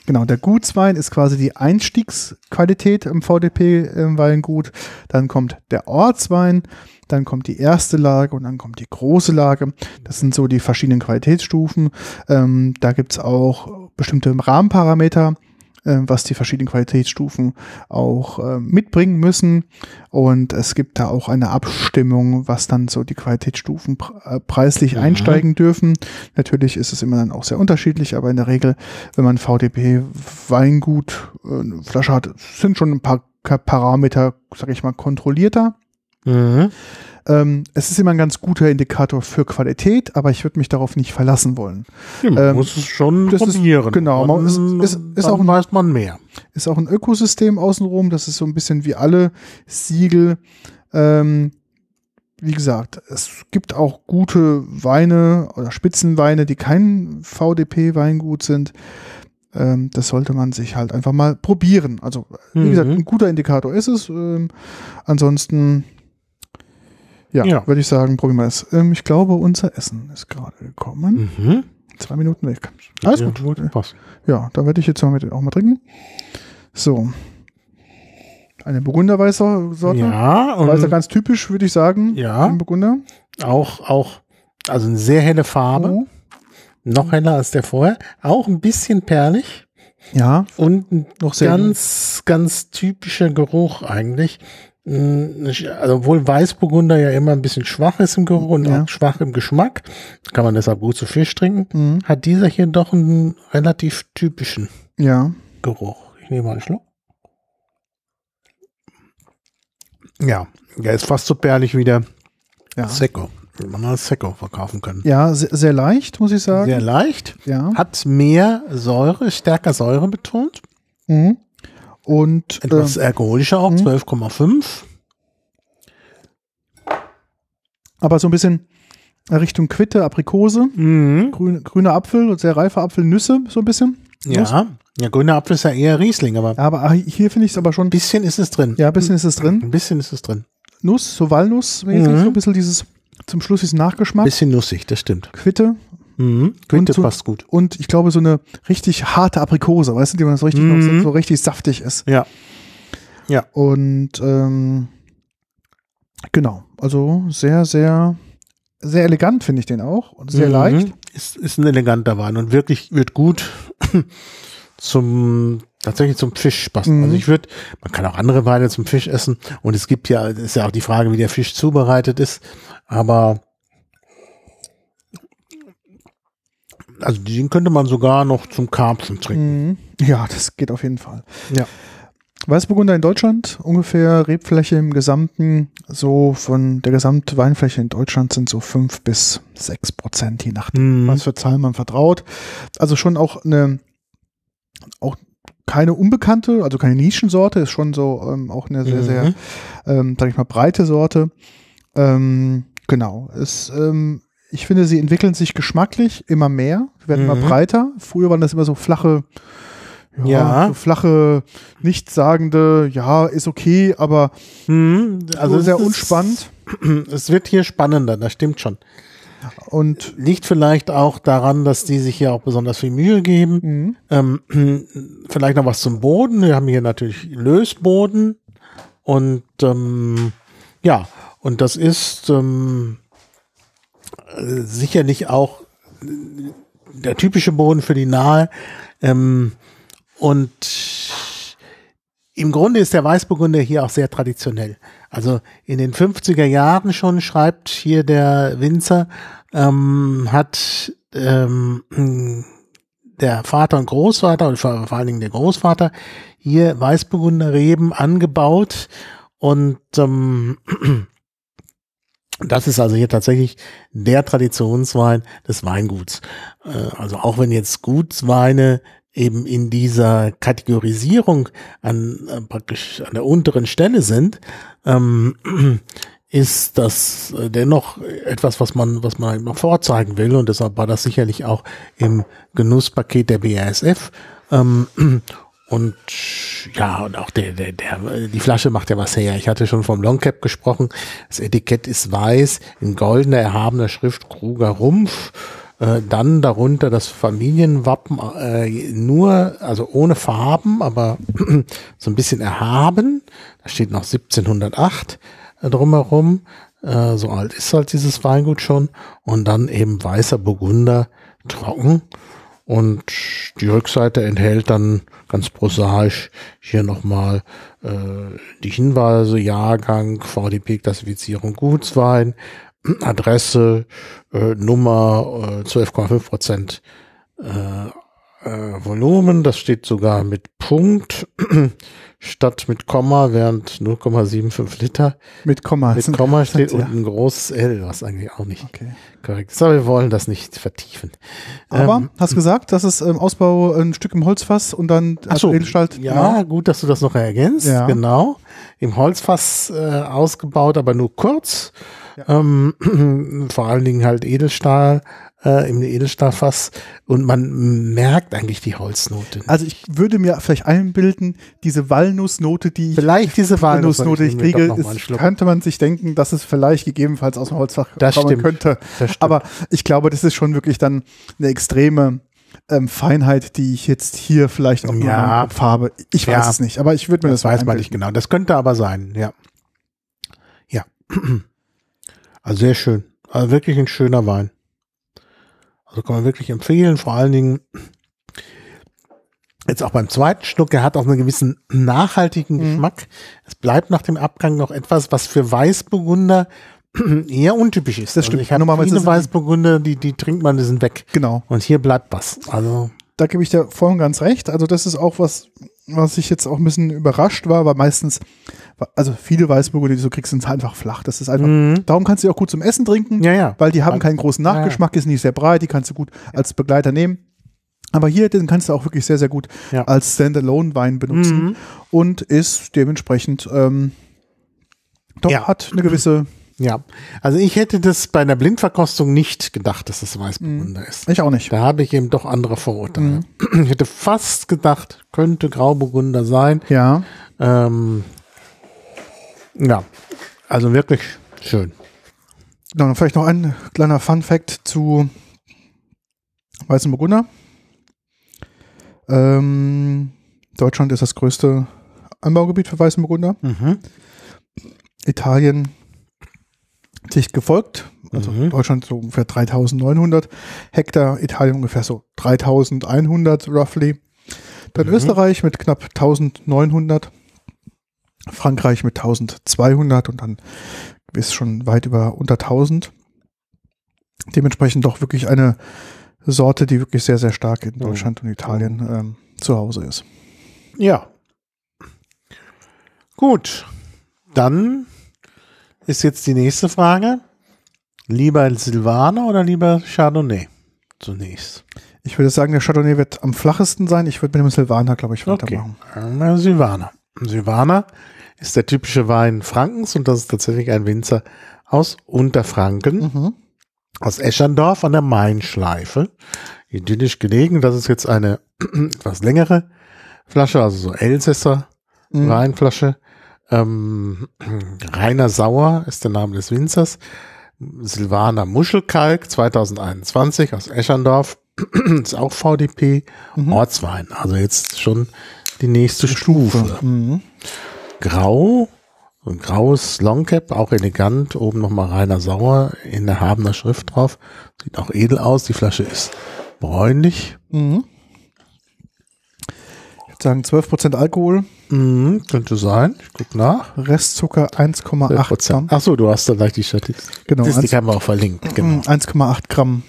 genau, der Gutswein ist quasi die Einstiegsqualität im VDP-Weingut. Dann kommt der Ortswein, dann kommt die erste Lage und dann kommt die große Lage. Das sind so die verschiedenen Qualitätsstufen. Ähm, da gibt es auch bestimmte Rahmenparameter, was die verschiedenen Qualitätsstufen auch äh, mitbringen müssen. Und es gibt da auch eine Abstimmung, was dann so die Qualitätsstufen äh, preislich Mhm. einsteigen dürfen. Natürlich ist es immer dann auch sehr unterschiedlich, aber in der Regel, wenn man VDP Weingut äh, Flasche hat, sind schon ein paar Parameter, sag ich mal, kontrollierter. Mhm. Ähm, es ist immer ein ganz guter Indikator für Qualität, aber ich würde mich darauf nicht verlassen wollen. Ja, man Ähm, muss es schon das ist- probieren. genau, man- ist- ist dann auch ein- weiß man mehr. ist auch ein Ökosystem außenrum. Das ist so ein bisschen wie alle Siegel. Ähm, wie gesagt, es gibt auch gute Weine oder Spitzenweine, die kein VDP-Weingut sind. Ähm, das sollte man sich halt einfach mal probieren. Also, wie Mhm. gesagt, ein guter Indikator ist es. Ähm, ansonsten, ja, Ja. würde ich sagen, probieren wir es. Ähm, ich glaube, unser Essen ist gerade gekommen. Mhm. Zwei Minuten weg. Alles Ja, gut. Passt. Ja, dann werde ich jetzt mal mit auch mal trinken. So. Eine Burgunderweißer Sorte. Ja, und Weißer ganz typisch, würde ich sagen. Ja. Burgunder. auch, auch, also eine sehr helle Farbe. Oh. Noch heller als der vorher. Auch ein bisschen perlig. Ja, Und ein noch sehr ganz, ganz typischer Geruch eigentlich. Mm, Also obwohl Weißburgunder ja immer ein bisschen schwach ist im Geruch und Ja. auch schwach im Geschmack, kann man deshalb gut zu Fisch trinken, Mhm. hat dieser hier doch einen relativ typischen Ja. Geruch. Ich nehme mal einen Schluck. Ja, der ist fast so perlig wie der Ja. Secco. Den man als Secco verkaufen kann. Ja, sehr, sehr leicht, muss ich sagen. Sehr leicht, ja. hat mehr Säure, stärker Säure betont. Mhm. Und Etwas ähm, alkoholischer auch, mhm. 12,5. aber so ein bisschen Richtung Quitte, Aprikose, Mhm. grün, grüner Apfel, sehr reifer Apfel, Nüsse, so ein bisschen. Nuss. Ja, ja, grüner Apfel ist ja eher Riesling, aber Ja, aber hier finde ich es aber schon, ein bisschen ist es drin. ja, ein bisschen ist es drin. Ein bisschen ist es drin. Nuss, so Walnussmäßig, Mhm. so ein bisschen dieses, zum Schluss diesen Nachgeschmack. Bisschen nussig, das stimmt. Quitte Mhm. Quinte so- passt gut. und ich glaube so eine richtig harte Aprikose, weißt du, die man so richtig, Mhm. so, so richtig saftig ist. Ja. Und ähm, genau, also sehr, sehr, sehr elegant finde ich den auch und sehr Mhm. leicht. Ist, ist ein eleganter Wein und wirklich wird gut zum tatsächlich zum Fisch passen. Mhm. Also ich würde, man kann auch andere Weine zum Fisch essen und es gibt ja, ist ja auch die Frage, wie der Fisch zubereitet ist, aber also den könnte man sogar noch zum Karpfen trinken. Mhm. Ja, das geht auf jeden Fall. Ja. Weißburgunder in Deutschland, ungefähr Rebfläche im Gesamten, so von der Gesamtweinfläche in Deutschland sind so fünf bis sechs Prozent, je nachdem, Mhm. was für Zahlen man vertraut. Also schon auch eine, auch keine unbekannte, also keine Nischensorte, ist schon so ähm, auch eine sehr, Mhm. sehr, ähm, sag ich mal, breite Sorte. Ähm, genau. Es, ähm, ich finde, sie entwickeln sich geschmacklich immer mehr, werden immer Mhm. breiter. Früher waren das immer so flache, ja, Ja. so flache, nichtssagende, ja, ist okay, aber Mhm. also es sehr ist- unspannend. Es wird hier spannender, das stimmt schon. Und Liegt vielleicht auch daran, dass die sich hier auch besonders viel Mühe geben. mh, Ähm, vielleicht noch was zum Boden. Wir haben hier natürlich Lösboden und ähm, ja, und das ist ähm, äh, sicherlich auch der typische Boden für die Nahe. Ähm, und im Grunde ist der Weißburgunder hier auch sehr traditionell. Also in den 50er Jahren schon schreibt hier der Winzer, ähm, hat ähm, der Vater und Großvater und vor, vor allen Dingen der Großvater hier Weißburgunder Reben angebaut und ähm, das ist also hier tatsächlich der Traditionswein des Weinguts. Äh, also auch wenn jetzt Gutsweine eben in dieser Kategorisierung an äh, praktisch an der unteren Stelle sind, ähm, ist das äh, dennoch etwas, was man, was man immer vorzeigen will und deshalb war das sicherlich auch im Genusspaket der BASF. Ähm, und ja, und auch der, der, der, die Flasche macht ja was her. Ich hatte schon vom Longcap gesprochen. Das Etikett ist weiß, in goldener, erhabener Schrift Kruger Rumpf. Äh, dann darunter das Familienwappen, äh, nur, also ohne Farben, aber so ein bisschen erhaben. Da steht noch 1708 äh, drumherum. Äh, so alt ist halt dieses Weingut schon. Und dann eben weißer Burgunder trocken. Und die Rückseite enthält dann ganz prosaisch hier nochmal äh, die Hinweise, Jahrgang, VDP-Klassifizierung, Gutswein, Adresse, äh, Nummer, äh, 12,5 Prozent äh, äh, Volumen. Das steht sogar mit Punkt statt mit Komma, während 0,75 Liter mit Komma. mit Komma steht ja. und ein großes L, was eigentlich auch nicht Okay. korrekt ist. Aber wir wollen das nicht vertiefen. Aber Ähm, hast gesagt, das ist ähm, Ausbau ein Stück im Holzfass und dann so, Edelstahl. ja, gut, dass du das noch ergänzt. Ja. Genau. Im Holzfass äh, ausgebaut, aber nur kurz. Ähm, vor allen Dingen halt Edelstahl, äh, im Edelstahlfass. Und man merkt eigentlich die Holznote. Also ich würde mir vielleicht einbilden, diese Walnussnote, die ich Vielleicht diese Walnussnote ich mir kriege, ist, könnte man sich denken, dass es vielleicht gegebenenfalls aus dem Holzfach Das kommen stimmt. könnte. Das stimmt. Aber ich glaube, das ist schon wirklich dann eine extreme ähm, Feinheit, die ich jetzt hier vielleicht auch Ja. noch im Kopf habe. Ich weiß Ja. es nicht, aber ich würde mir das, Das weiß man nicht genau. Das könnte aber sein, ja. Ja. Also sehr schön. Also wirklich ein schöner Wein. Also kann man wirklich empfehlen. Vor allen Dingen Jetzt auch beim zweiten Schluck, er hat auch einen gewissen nachhaltigen Mhm. Geschmack. Es bleibt nach dem Abgang noch etwas, was für Weißburgunder eher untypisch ist. Das stimmt. Also ich habe Normalerweise Weißburgunder, die, die trinkt man, die sind weg. Genau. Und hier bleibt was. Also, Da gebe ich dir voll und ganz recht. Also das ist auch was, was ich jetzt auch ein bisschen überrascht war, weil meistens, also viele Weißburgunder, die du so kriegst, sind einfach flach. Das ist einfach, darum kannst du auch gut zum Essen trinken. Mhm. ja, ja. weil die haben keinen großen. Nachgeschmack, ist nicht sehr breit, die kannst du gut als Begleiter nehmen. Aber hier, den kannst du auch wirklich sehr, sehr gut Ja. als Standalone-Wein benutzen Mhm. und ist dementsprechend ähm, doch Ja. hat eine gewisse, Ja, also ich hätte das bei einer Blindverkostung nicht gedacht, dass das Weißburgunder ist. ich auch nicht. Da habe ich eben doch andere Vorurteile. Ich hätte fast gedacht, könnte Grauburgunder sein. Ja, Ähm, ja, also wirklich schön. dann vielleicht noch ein kleiner Fun-Fact zu Weißen Burgunder. Ähm, Deutschland ist das größte Anbaugebiet für Weißen Burgunder. Mhm. Italien dicht gefolgt. Also Mhm. Deutschland so ungefähr 3900 Hektar, Italien ungefähr so 3100 roughly. Dann Mhm. Österreich mit knapp 1900, Frankreich mit 1200 und dann ist schon weit über unter 1000. Dementsprechend doch wirklich eine Sorte, die wirklich sehr, sehr stark in Mhm. Deutschland und Italien ähm, zu Hause ist. Ja. Gut. Dann ist jetzt die nächste Frage. Lieber Silvaner oder lieber Chardonnay? Zunächst. Ich würde sagen, der Chardonnay wird am flachesten sein. Ich würde mit dem Silvaner, glaube ich, Okay. weitermachen. Äh, Silvaner. Silvaner ist der typische Wein Frankens und das ist tatsächlich ein Winzer aus Unterfranken, Mhm. aus Eschandorf an der Mainschleife. Idyllisch gelegen. Das ist jetzt eine etwas längere Flasche, also so Elsässer Mhm. Weinflasche. Ähm, Rainer Sauer ist der Name des Winzers. Silvaner Muschelkalk 2021 aus Eschandorf. ist auch VDP. Mhm. Ortswein. Also jetzt schon die nächste Stufe. Mhm. Grau. Ein graues Longcap, auch elegant. Oben nochmal Rainer Sauer in erhabener Schrift drauf. Sieht auch edel aus. Die Flasche ist bräunlich. Mhm. Ich würde sagen 12% Alkohol, Mhm, könnte sein. Ich guck nach. Restzucker 1,8 Gramm. Ach so, du hast da gleich die Statistik. Genau, Statistik eins- haben wir auch verlinkt. Genau. Mhm, 1,8 Gramm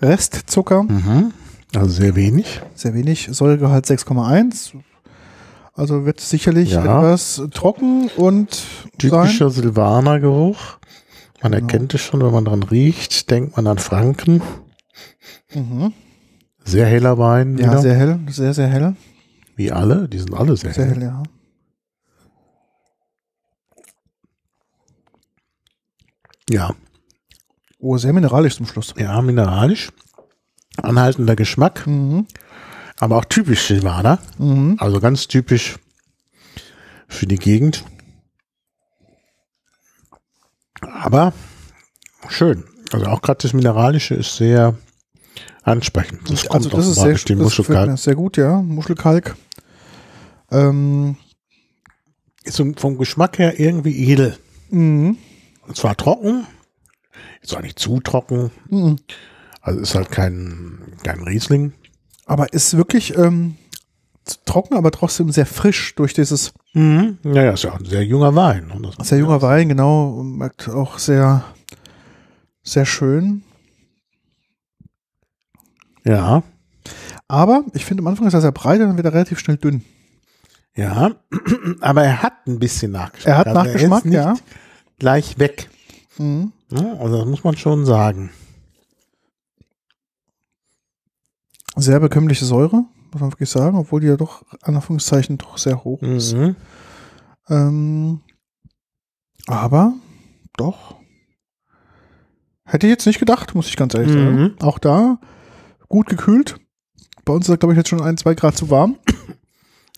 Restzucker, Mhm. Also sehr wenig. sehr wenig. Säuregehalt 6,1. Also wird sicherlich Ja. etwas trocken und. Typischer Silvaner-Geruch. Man Genau. erkennt es schon, wenn man dran riecht, denkt man an Franken. Mhm. Sehr heller Wein. Ja, wieder. sehr hell, sehr, sehr hell. Wie alle, die sind alle sehr, Sehr hell. hell, ja. Ja, Oh, sehr mineralisch zum Schluss. ja, mineralisch. Anhaltender Geschmack, Mhm. aber auch typisch Silvaner. Mhm. Also ganz typisch für die Gegend. Aber schön. Also auch gerade das Mineralische ist sehr ansprechend. Das also das ist sehr, das mir sehr gut, ja. Muschelkalk. Ähm, Ist vom Geschmack her irgendwie edel. mhm. Zwar trocken, ist auch nicht zu trocken. Mhm. Also ist halt kein, kein Riesling. Aber ist wirklich ähm, trocken, aber trotzdem sehr frisch durch dieses Mhm. Ja, ja, ist ja auch ein sehr junger Wein. Und sehr junger Wein, genau. und Merkt auch sehr, sehr schön. Ja, Aber ich finde, am Anfang ist er sehr breit und dann wird er relativ schnell dünn. Ja. Aber er hat ein bisschen Nachgeschmack. Er hat Also Nachgeschmack, ist nicht ja. Gleich weg. Mhm. Ja, also das muss man schon sagen. Sehr bekömmliche Säure, muss man wirklich sagen, obwohl die ja doch, an Anführungszeichen, doch sehr hoch ist. Mhm. Ähm, aber doch. Hätte ich jetzt nicht gedacht, muss ich ganz ehrlich Mhm. sagen. Auch da gut gekühlt. Bei uns ist er, glaube ich, jetzt schon ein, zwei Grad zu warm.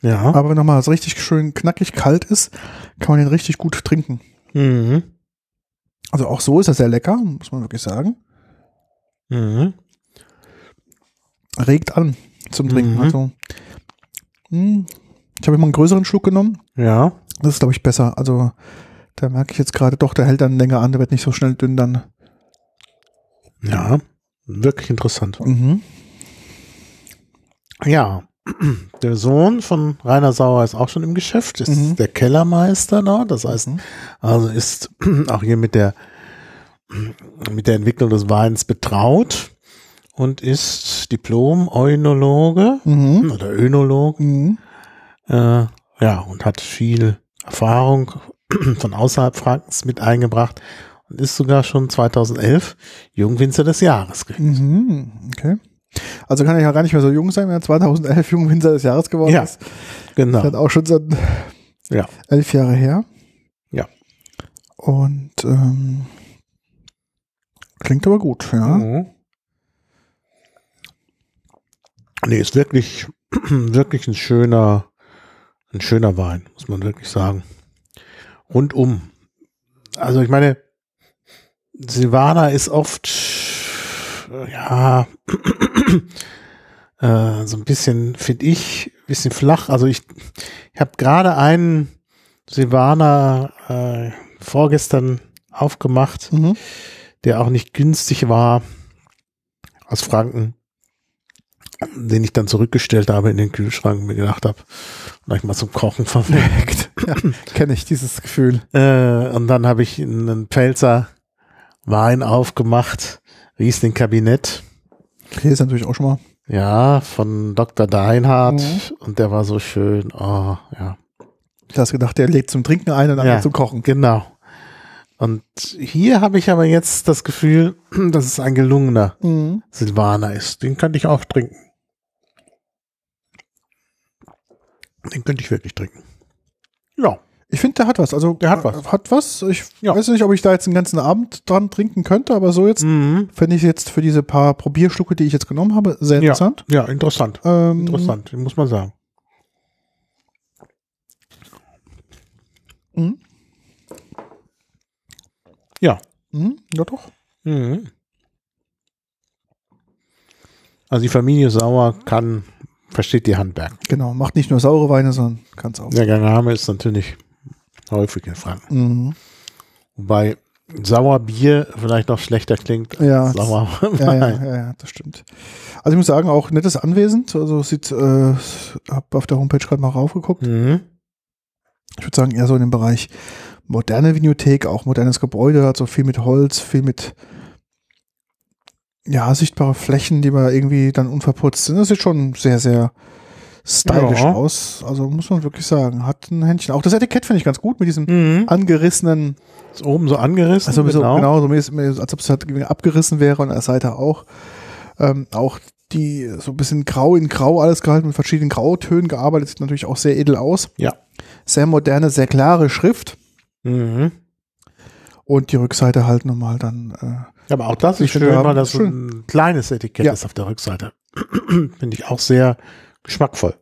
Ja. Aber wenn nochmal so richtig schön knackig kalt ist, kann man den richtig gut trinken. Mhm. Also auch so ist er sehr lecker, muss man wirklich sagen. Mhm. Regt an zum Trinken. Mhm. Also, mh, ich habe immer einen größeren Schluck genommen. Ja. Das ist, glaube ich, besser. Also da merke ich jetzt gerade doch, der hält dann länger an, der wird nicht so schnell dünn dann. Ja. Wirklich interessant. Mhm. Ja. der Sohn von Rainer Sauer ist auch schon im Geschäft, ist Mhm. der Kellermeister da. Das heißt, also ist auch hier mit der, mit der Entwicklung des Weins betraut und ist Diplom-Eunologe Mhm. oder Önologe. Mhm. Äh, ja, und hat viel Erfahrung von außerhalb Frankens mit eingebracht und ist sogar schon 2011 Jungwinzer des Jahres gewesen. Mhm. Okay. Also kann er ja gar nicht mehr so jung sein, wenn er 2011 Jungwinzer des Jahres geworden Ja. ist. Genau. Das hat auch schon so Ja. elf Jahre her. Ja. Und ähm, klingt aber gut, ja. Mhm. Nee, ist wirklich, wirklich ein schöner, ein schöner Wein, muss man wirklich sagen. Rundum. Also ich meine, Silvana ist oft, ja, äh, so ein bisschen, finde ich, bisschen flach. Also ich, ich habe gerade einen Silvaner äh, vorgestern aufgemacht Mhm. der auch nicht günstig war aus Franken, den ich dann zurückgestellt habe in den Kühlschrank und mir gedacht habe, vielleicht mal zum Kochen verweckt. Ja, kenne ich dieses Gefühl. äh, und dann habe ich einen Pfälzer Wein aufgemacht, Riesling Kabinett, Okay, ist natürlich auch schon mal. ja, von Dr. Deinhardt Mhm. und der war so schön, oh, ja. Du hast gedacht, der legt zum Trinken ein und dann Ja. zum Kochen. Genau. Und hier habe ich aber jetzt das Gefühl, dass es ein gelungener Mhm. Silvaner ist. Den könnte ich auch trinken. Den könnte ich wirklich trinken. Ja. Ich finde, der hat was. Also Der hat was. Hat was. Ich Ja. weiß nicht, ob ich da jetzt den ganzen Abend dran trinken könnte, aber so jetzt Mhm. fände ich jetzt für diese paar Probierschlucke, die ich jetzt genommen habe, sehr Ja. interessant. Ja, interessant. Ähm, Interessant, muss man sagen. Mhm. Ja. Mhm. Ja, doch. Mhm. Also die Familie Sauer kann, versteht die Handwerk. Genau. Macht nicht nur saure Weine, sondern kann es auch. Der Name ist natürlich häufig in Franken. Mhm. Wobei Sauerbier vielleicht noch schlechter klingt als Ja, Sauer. Ja, ja, ja, ja, das stimmt. Also ich muss sagen, auch nettes Anwesend. Also sieht, äh, hab auf der Homepage gerade mal raufgeguckt. Mhm. Ich würde sagen, eher so in dem Bereich moderne Vinothek, auch modernes Gebäude, also viel mit Holz, viel mit ja, sichtbare Flächen, die man irgendwie dann unverputzt sind. Das sieht schon sehr, sehr stylisch Ja. aus. Also muss man wirklich sagen, hat ein Händchen. Auch das Etikett finde ich ganz gut mit diesem Mhm. angerissenen, Ist oben so angerissen. also so, genau, so mäßig, als ob es halt abgerissen wäre und an der Seite auch. Ähm, auch die so ein bisschen grau in grau alles gehalten, mit verschiedenen Grautönen gearbeitet, sieht natürlich auch sehr edel aus. Ja. Sehr moderne, sehr klare Schrift. Mhm. Und die Rückseite halt nochmal dann. Äh, Aber auch das Ich ist schön, weil das so schön- ein kleines Etikett Ja. ist auf der Rückseite. Finde ich auch sehr geschmackvoll.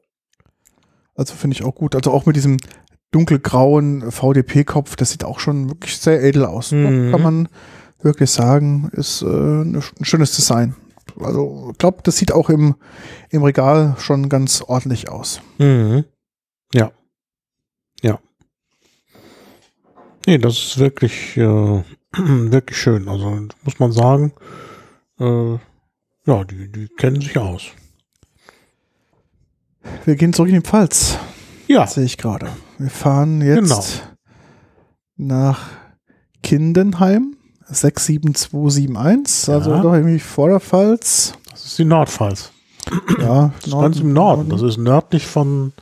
also finde ich auch gut. Also auch mit diesem dunkelgrauen VDP-Kopf, das sieht auch schon wirklich sehr edel aus. Mhm. Kann man wirklich sagen, ist äh, ein schönes Design. Also ich glaube, das sieht auch im, im Regal schon ganz ordentlich aus. Mhm. Ja. Ja. Nee, das ist wirklich, äh, wirklich schön. Also muss man sagen, äh, ja, die, die kennen sich aus. Wir gehen zurück in die Pfalz, Ja, sehe ich gerade. Wir fahren jetzt Genau. nach Kindenheim, 67271, also Ja. doch irgendwie vor der Pfalz. das ist die Nordpfalz. Ja, Das ist ganz im Norden. Das ist nördlich von,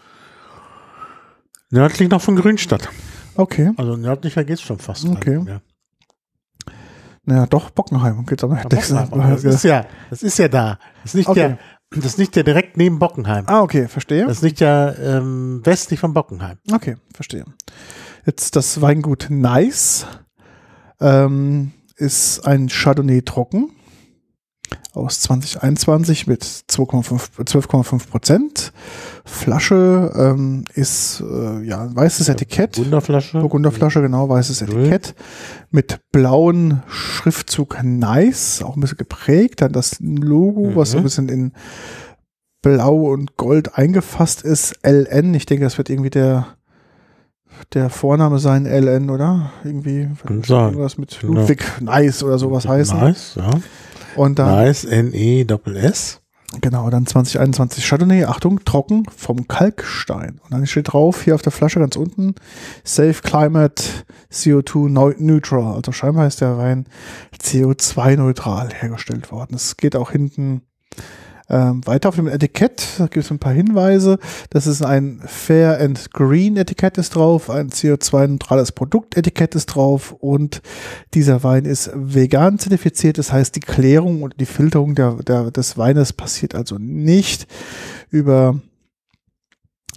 nördlich noch von Grünstadt. Okay. Also nördlicher geht's schon fast. Okay. mehr. Naja, doch, Bockenheim geht aber Ja, Bockenheim, aber Das ist ja, das ist ja da. Das ist nicht Okay. ja, das nicht ja direkt neben Bockenheim. Ah, okay, verstehe. Das nicht ja ähm, westlich von Bockenheim. Okay, verstehe. Jetzt das Weingut Nice ähm, ist ein Chardonnay trocken aus 2021 mit 2,5 12,5 Prozent. Flasche ähm, ist äh, ja ein weißes Etikett. Wunderflasche. Burgunderflasche, genau, weißes. Etikett. Mit blauen Schriftzug Nice, auch ein bisschen geprägt. Dann das Logo, was so ein Mhm. bisschen in Blau und Gold eingefasst ist. LN, ich denke, das wird irgendwie der, der Vorname sein, LN, oder? Irgendwie irgendwas mit Genau. Ludwig Nice oder sowas heißen. Nice, ja. Und dann, Nice, N-E-S-S. Genau, dann 2021 Chardonnay, Achtung, trocken vom Kalkstein. Und dann steht drauf, hier auf der Flasche ganz unten, Safe Climate CO2 Neutral. Also scheinbar ist der Wein CO2-neutral hergestellt worden. Es geht auch hinten ähm, weiter auf dem Etikett, da gibt es ein paar Hinweise. Das ist ein Fair and Green Etikett ist drauf, ein CO2-neutrales Produktetikett ist drauf und dieser Wein ist vegan zertifiziert. Das heißt, die Klärung und die Filterung der, der, des Weines passiert also nicht über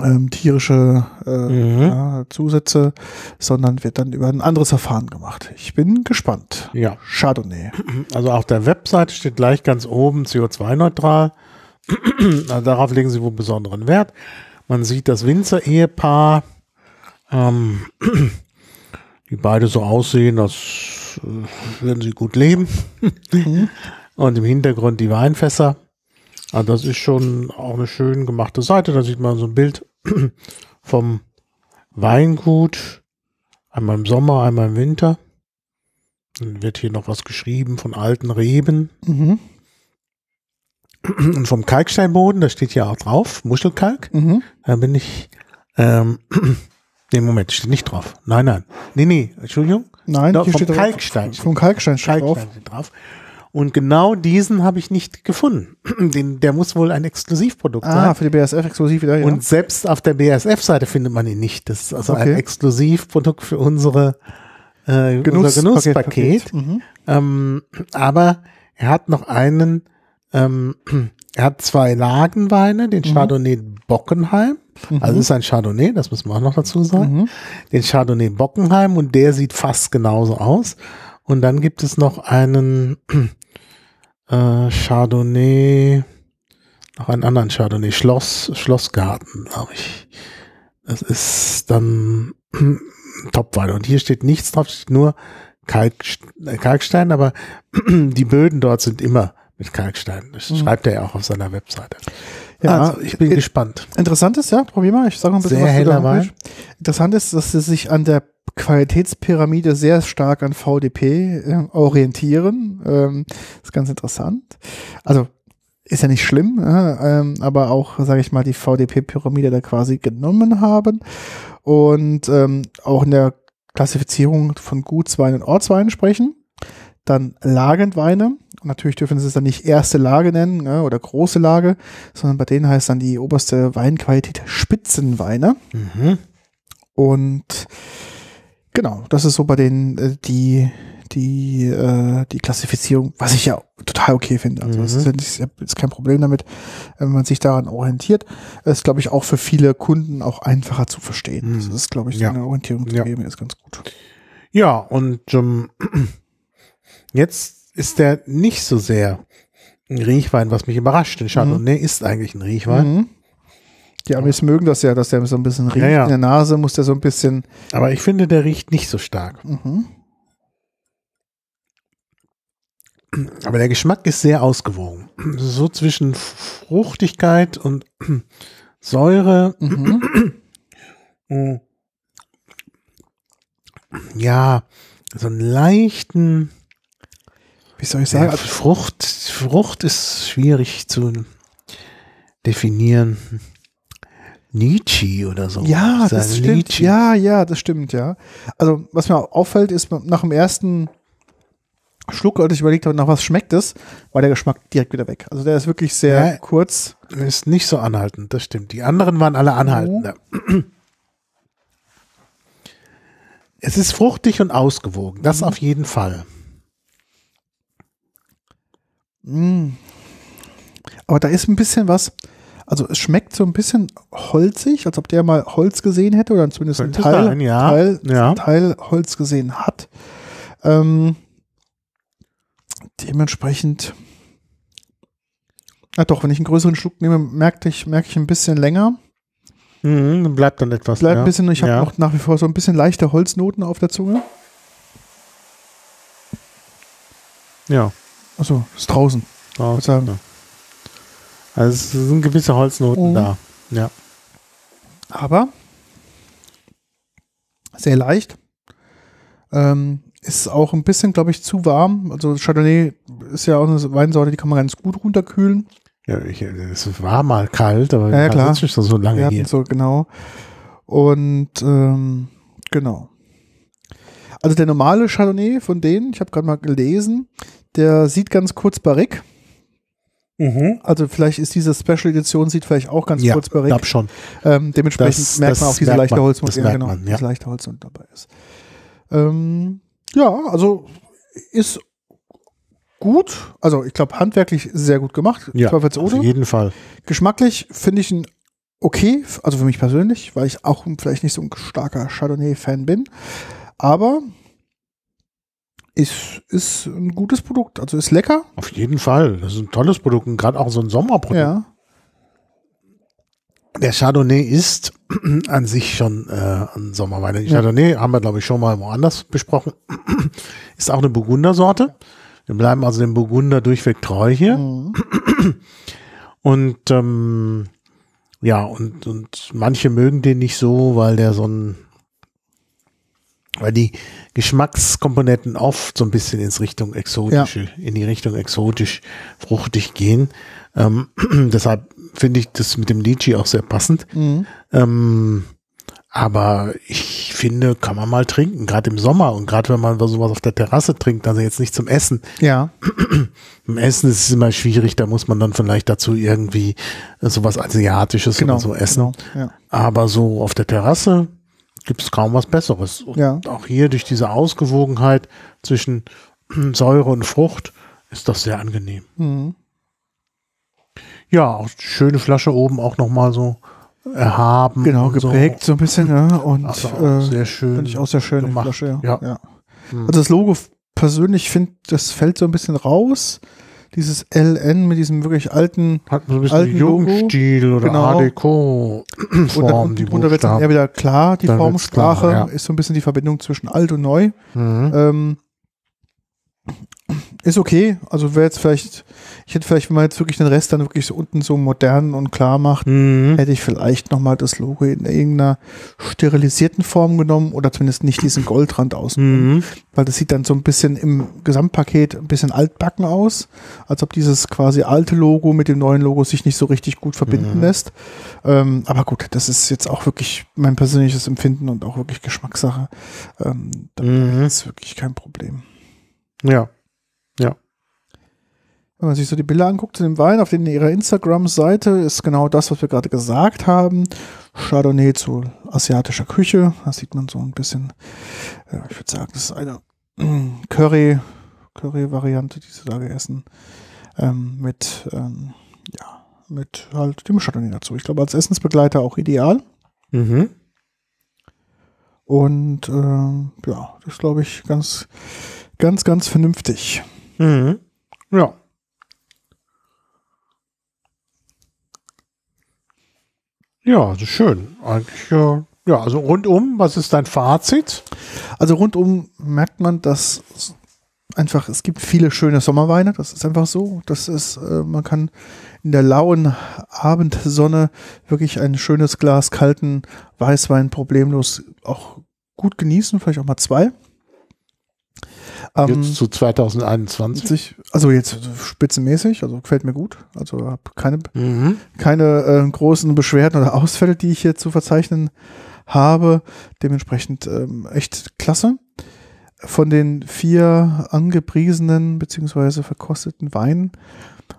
ähm, tierische äh, Mhm. ja, Zusätze, sondern wird dann über ein anderes Verfahren gemacht. Ich bin gespannt. Ja. Chardonnay. Also auf der Webseite steht gleich ganz oben CO2-neutral. darauf legen sie wohl besonderen Wert. Man sieht das Winzer-Ehepaar, ähm, die beide so aussehen, als äh, würden sie gut leben. Und im Hintergrund die Weinfässer. Also das ist schon auch eine schön gemachte Seite. Da sieht man so ein Bild vom Weingut. Einmal im Sommer, einmal im Winter. Dann wird hier noch was geschrieben von alten Reben Mhm. Und vom Kalksteinboden, da steht ja auch drauf, Muschelkalk. Mhm. Da bin ich, ähm, nee, Moment, steht nicht drauf. Nein, nein. Nee, nee, Entschuldigung. Nein, Doch, hier vom steht drauf- Kalkstein. Vom Kalkstein steht drauf. Kalkstein steht drauf. Und genau diesen habe ich nicht gefunden. Den, der muss wohl ein Exklusivprodukt Ah, sein. für die BSF exklusiv wieder, ja. Und selbst auf der BASF-Seite findet man ihn nicht. Das ist also ein Okay. Exklusivprodukt für unsere äh, Genuss- unser Genusspaket. Paket, Mhm. Ähm, aber er hat noch einen, ähm, er hat zwei Lagenweine, den Chardonnay Bockenheim. Also es ist ein Chardonnay, das müssen wir auch noch dazu sagen. Mhm. Den Chardonnay Bockenheim und der sieht fast genauso aus. Und dann gibt es noch einen äh, Chardonnay, noch einen anderen Chardonnay, Schloss, Schlossgarten, glaube ich. Das ist dann Topwein. Und hier steht nichts drauf, steht nur Kalk, äh, Kalkstein, aber die Böden dort sind immer mit Kalkstein. Das schreibt er ja auch auf seiner Webseite. Ja, also ich bin äh, gespannt. Interessant ist, ja, probier mal, ich sage noch ein bisschen Sehr was heller. Wein. Interessant ist, dass sie sich an der Qualitätspyramide sehr stark an VDP äh, orientieren. Ähm, ist ganz interessant. Also ist ja nicht schlimm, äh, ähm, aber auch, sage ich mal, die VDP-Pyramide da quasi genommen haben und ähm, auch in der Klassifizierung von Gutsweinen und Ortsweinen sprechen. Dann Lagenweine. Und natürlich dürfen sie es dann nicht erste Lage nennen äh, oder große Lage, sondern bei denen heißt dann die oberste Weinqualität Spitzenweine. Mhm. Und genau, das ist so bei denen äh, die die äh, die Klassifizierung, was ich ja total okay finde. Also Mhm. ist, nicht- ist, ist kein Problem damit, wenn man sich daran orientiert. Das ist, glaube ich, auch für viele Kunden auch einfacher zu verstehen. Mhm. Das ist, glaube ich, Ja. eine Orientierung zu Ja. geben, ist ganz gut. Ja, und ähm, jetzt ist der nicht so sehr ein Riechwein, was mich überrascht. Denn Chardonnay ist eigentlich ein Riechwein. Mhm. Die Amis mögen das ja, dass der so ein bisschen riecht. Ja, ja. In der Nase muss der so ein bisschen. Aber ich finde, der riecht nicht so stark. Mhm. Aber der Geschmack ist sehr ausgewogen. So zwischen Fruchtigkeit und Säure. Mhm. Ja, so einen leichten Wie soll ich sagen? Also, Frucht. Frucht ist schwierig zu definieren. Nietzsche oder so. Ja, das sage stimmt. Nietzsche. Ja, ja, das stimmt, ja. Also, was mir auffällt, ist, nach dem ersten Schluck, als ich überlegt habe, nach was schmeckt es, war der Geschmack direkt wieder weg. Also, der ist wirklich sehr Ja. kurz. Ist nicht so anhaltend, das stimmt. Die anderen waren alle anhaltender. Es ist fruchtig und ausgewogen, das auf jeden Fall. Mm. Aber da ist ein bisschen was. Also, es schmeckt so ein bisschen holzig, als ob der mal Holz gesehen hätte oder zumindest ein Teil, sein, ja. Teil, Ja. Teil Holz gesehen hat. Ähm, dementsprechend. Ja, doch, wenn ich einen größeren Schluck nehme, merke ich, merke ich ein bisschen länger. Mhm, dann bleibt dann etwas. Bleibt ja. ein bisschen, ich habe noch nach wie vor so ein bisschen leichte Holznoten auf der Zunge. Ja. Achso, ist draußen. Sagen. Ja. Also es sind gewisse Holznoten Mhm. da. Ja. Aber sehr leicht. Ähm, ist auch ein bisschen, glaube ich, zu warm. Also Chardonnay ist ja auch eine Weinsorte, die kann man ganz gut runterkühlen. Ja, ich, es war mal kalt, aber Ja, klar. sitzt nicht so, so lange Wir hier. so, genau. Und ähm, genau. Also der normale Chardonnay von denen, ich habe gerade mal gelesen, der sieht ganz kurz barrique. Mhm. Also vielleicht ist diese Special Edition sieht vielleicht auch ganz Ja, kurz barrique. glaub schon. Ähm, dementsprechend Das- merkt das man auch diese leichte. Holznote, Das ja, genau, man, ja. diese leichte Holznote dabei ist. Ähm, ja, also ist gut. Also ich glaube handwerklich sehr gut gemacht. Ja, auf jeden Fall. Geschmacklich finde ich ihn okay, also für mich persönlich, weil ich auch vielleicht nicht so ein starker Chardonnay-Fan bin. Aber ist, ist ein gutes Produkt. Also ist lecker. Auf jeden Fall. Das ist ein tolles Produkt und gerade auch so ein Sommerprodukt. Ja. Der Chardonnay ist an sich schon äh, ein Sommerwein. Ja. Chardonnay haben wir, glaube ich, schon mal woanders besprochen. ist auch eine Burgundersorte. Wir bleiben also dem Burgunder durchweg treu hier. Mhm. Und ähm, ja, und, und manche mögen den nicht so, weil der so ein, weil die Geschmackskomponenten oft so ein bisschen ins Richtung exotische, in die Richtung exotisch fruchtig gehen. Ähm, deshalb finde ich das mit dem Litchi auch sehr passend. Mhm. Ähm, aber ich finde, kann man mal trinken, gerade im Sommer und gerade wenn man sowas auf der Terrasse trinkt, also jetzt nicht zum Essen, Ja. im Essen ist es immer schwierig, da muss man dann vielleicht dazu irgendwie sowas Asiatisches Genau. oder so essen. Genau. Ja. Aber so auf der Terrasse gibt es kaum was Besseres. Und Ja. auch hier durch diese Ausgewogenheit zwischen Säure und Frucht ist das sehr angenehm. Mhm. Ja, auch schöne Flasche oben auch nochmal so erhaben. Genau, und so. geprägt so ein bisschen, ja. Und Also auch äh, sehr schön. finde ich auch sehr schön, die gemacht. Flasche, Ja. ja. Hm. Also das Logo persönlich finde, das fällt so ein bisschen raus. Dieses LN mit diesem wirklich alten Hat so ein bisschen alten Jugendstil oder Genau. Deco und Form, dann die unten drunter wird dann eher wieder klar, die Dann Formsprache klar, ja. ist so ein bisschen die Verbindung zwischen alt und neu. Mhm. Ähm, ist okay. Also wäre jetzt vielleicht, ich hätte vielleicht, wenn man jetzt wirklich den Rest dann wirklich so unten so modern und klar macht, Mhm. hätte ich vielleicht nochmal das Logo in irgendeiner sterilisierten Form genommen oder zumindest nicht diesen Goldrand außen. Mhm. Weil das sieht dann so ein bisschen im Gesamtpaket ein bisschen altbacken aus, als ob dieses quasi alte Logo mit dem neuen Logo sich nicht so richtig gut verbinden Mhm. lässt. Ähm, aber gut, das ist jetzt auch wirklich mein persönliches Empfinden und auch wirklich Geschmackssache. Ähm, da Mhm. ist wirklich kein Problem. Ja. Wenn man sich so die Bilder anguckt zu dem Wein, auf den ihrer Instagram-Seite ist genau das, was wir gerade gesagt haben. Chardonnay zu asiatischer Küche. Da sieht man so ein bisschen, ja, ich würde sagen, das ist eine mm, Curry, Curry-Variante, die sie da gegessen. Ähm, mit, ähm, ja, mit halt dem Chardonnay dazu. Ich glaube, als Essensbegleiter auch ideal. Mhm. Und ähm, ja, das glaube ich ganz, ganz, ganz vernünftig. Mhm. Ja. Ja, ist schön. Eigentlich, äh, ja, also rundum, was ist dein Fazit? Also rundum merkt man, dass einfach, es gibt viele schöne Sommerweine, das ist einfach so. Das ist, äh, man kann in der lauen Abendsonne wirklich ein schönes Glas kalten Weißwein problemlos auch gut genießen, vielleicht auch mal zwei. Ähm, Jetzt zu 2021. sich, also jetzt spitzenmäßig, also gefällt mir gut. Also habe keine, Mhm. keine äh, großen Beschwerden oder Ausfälle, die ich hier zu verzeichnen habe. Dementsprechend ähm, echt klasse. Von den vier angepriesenen beziehungsweise verkosteten Weinen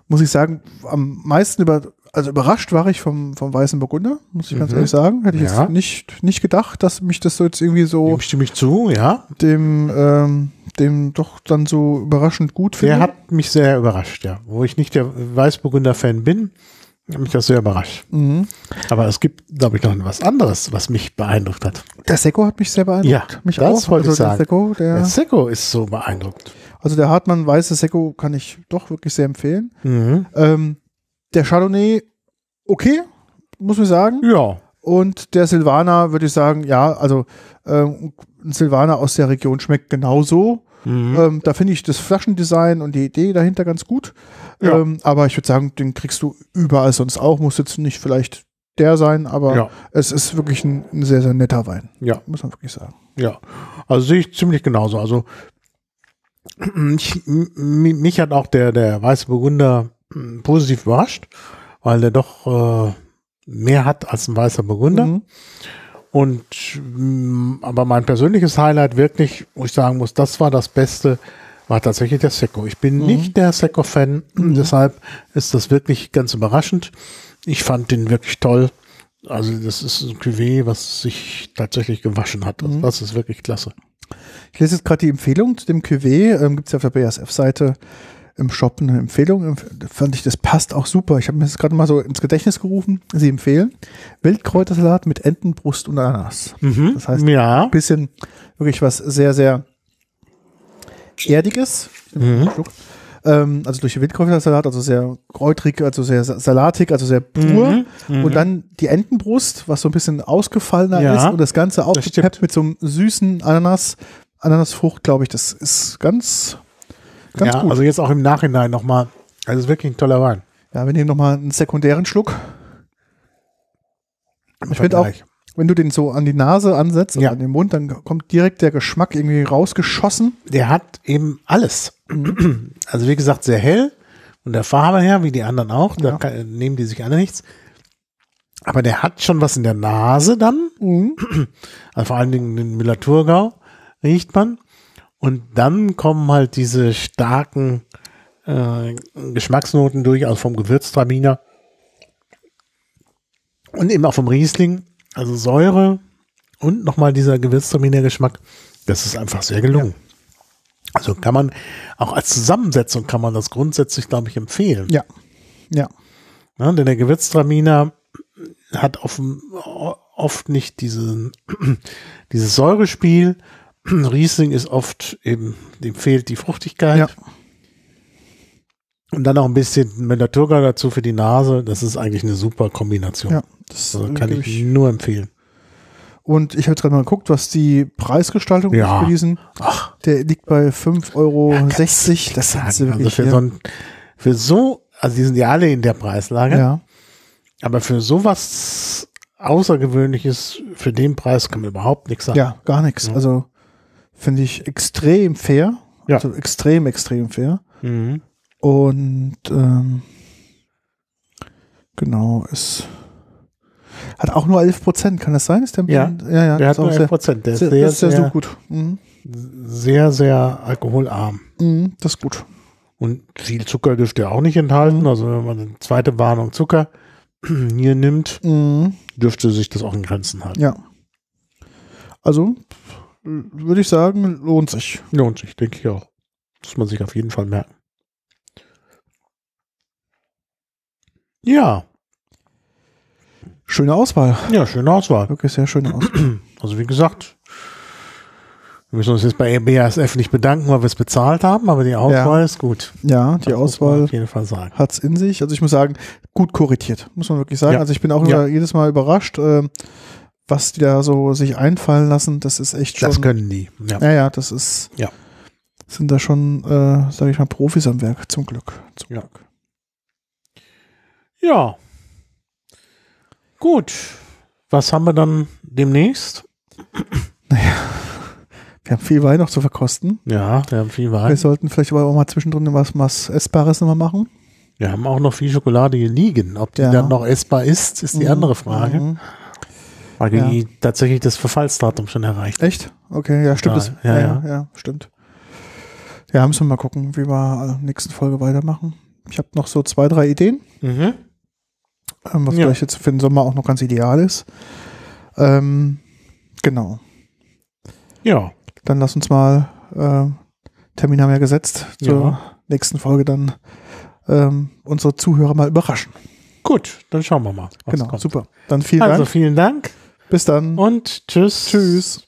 muss ich sagen, am meisten über, also überrascht war ich vom, vom Weißen Burgunder, muss ich ganz Mhm. ehrlich sagen. Hätte ich Ja. jetzt nicht, nicht gedacht, dass mich das so jetzt irgendwie so Dem stimme ich zu, ja. dem, ähm, dem doch dann so überraschend gut finde. Der hat mich sehr überrascht, ja. Wo ich nicht der Weißburgunder-Fan bin, hat mich das sehr überrascht. Mhm. Aber es gibt, glaube ich, noch was anderes, was mich beeindruckt hat. Der Sekko hat mich sehr beeindruckt. Ja, mich das auch. wollte ich der sagen. Sekko, der, Der Secco ist so beeindruckt. also der Hartmann weiße Sekko kann ich doch wirklich sehr empfehlen. Mhm. Ähm, der Chardonnay, okay, muss ich sagen. Ja. Und der Silvaner würde ich sagen, ja, also ähm, ein Silvaner aus der Region schmeckt genauso. Mhm. Ähm, da finde ich das Flaschendesign und die Idee dahinter ganz gut. Ja. Ähm, aber ich würde sagen, den kriegst du überall sonst auch. Muss jetzt nicht vielleicht der sein, aber Ja. es ist wirklich ein, ein sehr, sehr netter Wein. Ja. Muss man wirklich sagen. Ja, also sehe ich ziemlich genauso. Also ich, m- mich hat auch der, der Weiße Burgunder mh, positiv überrascht, weil der doch äh, mehr hat als ein weißer Burgunder. Mhm. Und mh, aber mein persönliches Highlight wirklich, wo ich sagen muss, das war das Beste, war tatsächlich der Secco. Ich bin nicht der Secco-Fan, deshalb ist das wirklich ganz überraschend. Ich fand den wirklich toll. Also das ist ein Cuvée, was sich tatsächlich gewaschen hat. Also das ist wirklich klasse. Ich lese jetzt gerade die Empfehlung zu dem Cuvée. Ähm, Gibt es ja auf der BASF-Seite im Shop eine Empfehlung. Fand ich, das passt auch super. Ich habe mir das gerade mal so ins Gedächtnis gerufen. Sie empfehlen Wildkräutersalat mit Entenbrust und Ananas. Das heißt, ja. ein bisschen wirklich was sehr, sehr Erdiges. Schluck. Ähm, also durch den Wildkräutersalat, also sehr kräutrig, also sehr sa- salatig, also sehr pur. Und dann die Entenbrust, was so ein bisschen ausgefallener Ja, ist und das Ganze aufgepeppt mit so einem süßen Ananas, Ananasfrucht, glaube ich, das ist ganz, ganz ja, gut. also jetzt auch im Nachhinein nochmal. Also es ist wirklich ein toller Wein. ja, wir nehmen nochmal einen sekundären Schluck. Ich finde auch, wenn du den so an die Nase ansetzt, also Ja. an den Mund, dann kommt direkt der Geschmack irgendwie rausgeschossen. der hat eben alles. Also wie gesagt, sehr hell und der Farbe her, wie die anderen auch. Da Ja. kann, nehmen die sich alle nichts. Aber der hat schon was in der Nase dann. Also vor allen Dingen den Müller-Thurgau riecht man. Und dann kommen halt diese starken äh, Geschmacksnoten durch, also vom Gewürztraminer. Und eben auch vom Riesling. Also Säure und nochmal dieser Gewürztraminer-Geschmack. Das ist einfach sehr gelungen. Also kann man auch als Zusammensetzung kann man das grundsätzlich, glaube ich, empfehlen. Ja, ja. Ja, denn der Gewürztraminer hat offen, oft nicht diesen, dieses Säurespiel. Riesling ist oft eben, dem fehlt die Fruchtigkeit. Ja. Und dann noch ein bisschen Müller-Thurgau dazu für die Nase. Das ist eigentlich eine super Kombination. Ja, das Also äh, kann ich nur empfehlen. Und ich habe jetzt gerade mal geguckt, was die Preisgestaltung Ja. ist für diesen. Ach, Der liegt bei 5,60 Euro. das sagen. ist Also wirklich für ja, so, ein, für so, also die sind ja alle in der Preislage. ja, Aber für sowas Außergewöhnliches, für den Preis kann man überhaupt nichts sagen. ja, gar nichts. Ja. Also finde ich extrem fair. Ja. Also extrem, extrem fair. Mhm. Und ähm, genau, ist hat auch nur 11 Prozent, kann das sein? Ist der Ja. ja, ja, Der hat nur auch 11 sehr, Prozent. Der ist sehr, sehr, sehr, gut. Mhm. sehr, sehr alkoholarm. Mhm, das ist gut. Und viel Zucker dürfte er auch nicht enthalten. Mhm. Also wenn man eine zweite Warnung Zucker hier nimmt, Mhm. dürfte sich das auch in Grenzen halten. Ja. Also würde ich sagen, lohnt sich. Lohnt sich, denke ich auch. Muss man sich auf jeden Fall merken. Ja, Schöne Auswahl. ja, schöne Auswahl. Wirklich sehr schöne Auswahl. Also wie gesagt, wir müssen uns jetzt bei BASF nicht bedanken, weil wir es bezahlt haben, aber die Auswahl ist gut. Ja, die Das Auswahl auf jeden Fall sagen. hat's in sich. Also ich muss sagen, gut korrigiert, muss man wirklich sagen. Ja. Also ich bin auch Ja. jedes Mal überrascht, ähm, was die da so sich einfallen lassen. Das ist echt schon. Das können die. Ja. ja, ja, das ist. Ja. Sind da schon, äh, sage ich mal, Profis am Werk, zum Glück. Zum Ja. Glück. ja. Gut. Was haben wir dann demnächst? Wir haben viel Wein noch zu verkosten. Ja, wir haben viel Wir Wein. sollten vielleicht aber auch mal zwischendrin was, was Essbares nochmal machen. Wir haben auch noch viel Schokolade hier liegen. Ob die Ja. dann noch essbar ist, ist die Mhm. andere Frage. Mhm. Weil die tatsächlich das Verfallsdatum schon erreicht. Echt? Okay, ja, stimmt. Das, Ja, ja, ja. ja, ja, stimmt. Ja, müssen wir mal gucken, wie wir in der nächsten Folge weitermachen. Ich habe noch so zwei, drei Ideen, Mhm. ähm, was Ja. vielleicht jetzt für den Sommer auch noch ganz ideal ist. Ähm, genau. Ja. Dann lass uns mal, äh, Termin haben wir gesetzt, zur Ja. nächsten Folge dann ähm, unsere Zuhörer mal überraschen. Gut, dann schauen wir mal. genau, kommt. super. Dann vielen Also Dank. vielen Dank Bis dann. und tschüss. Tschüss.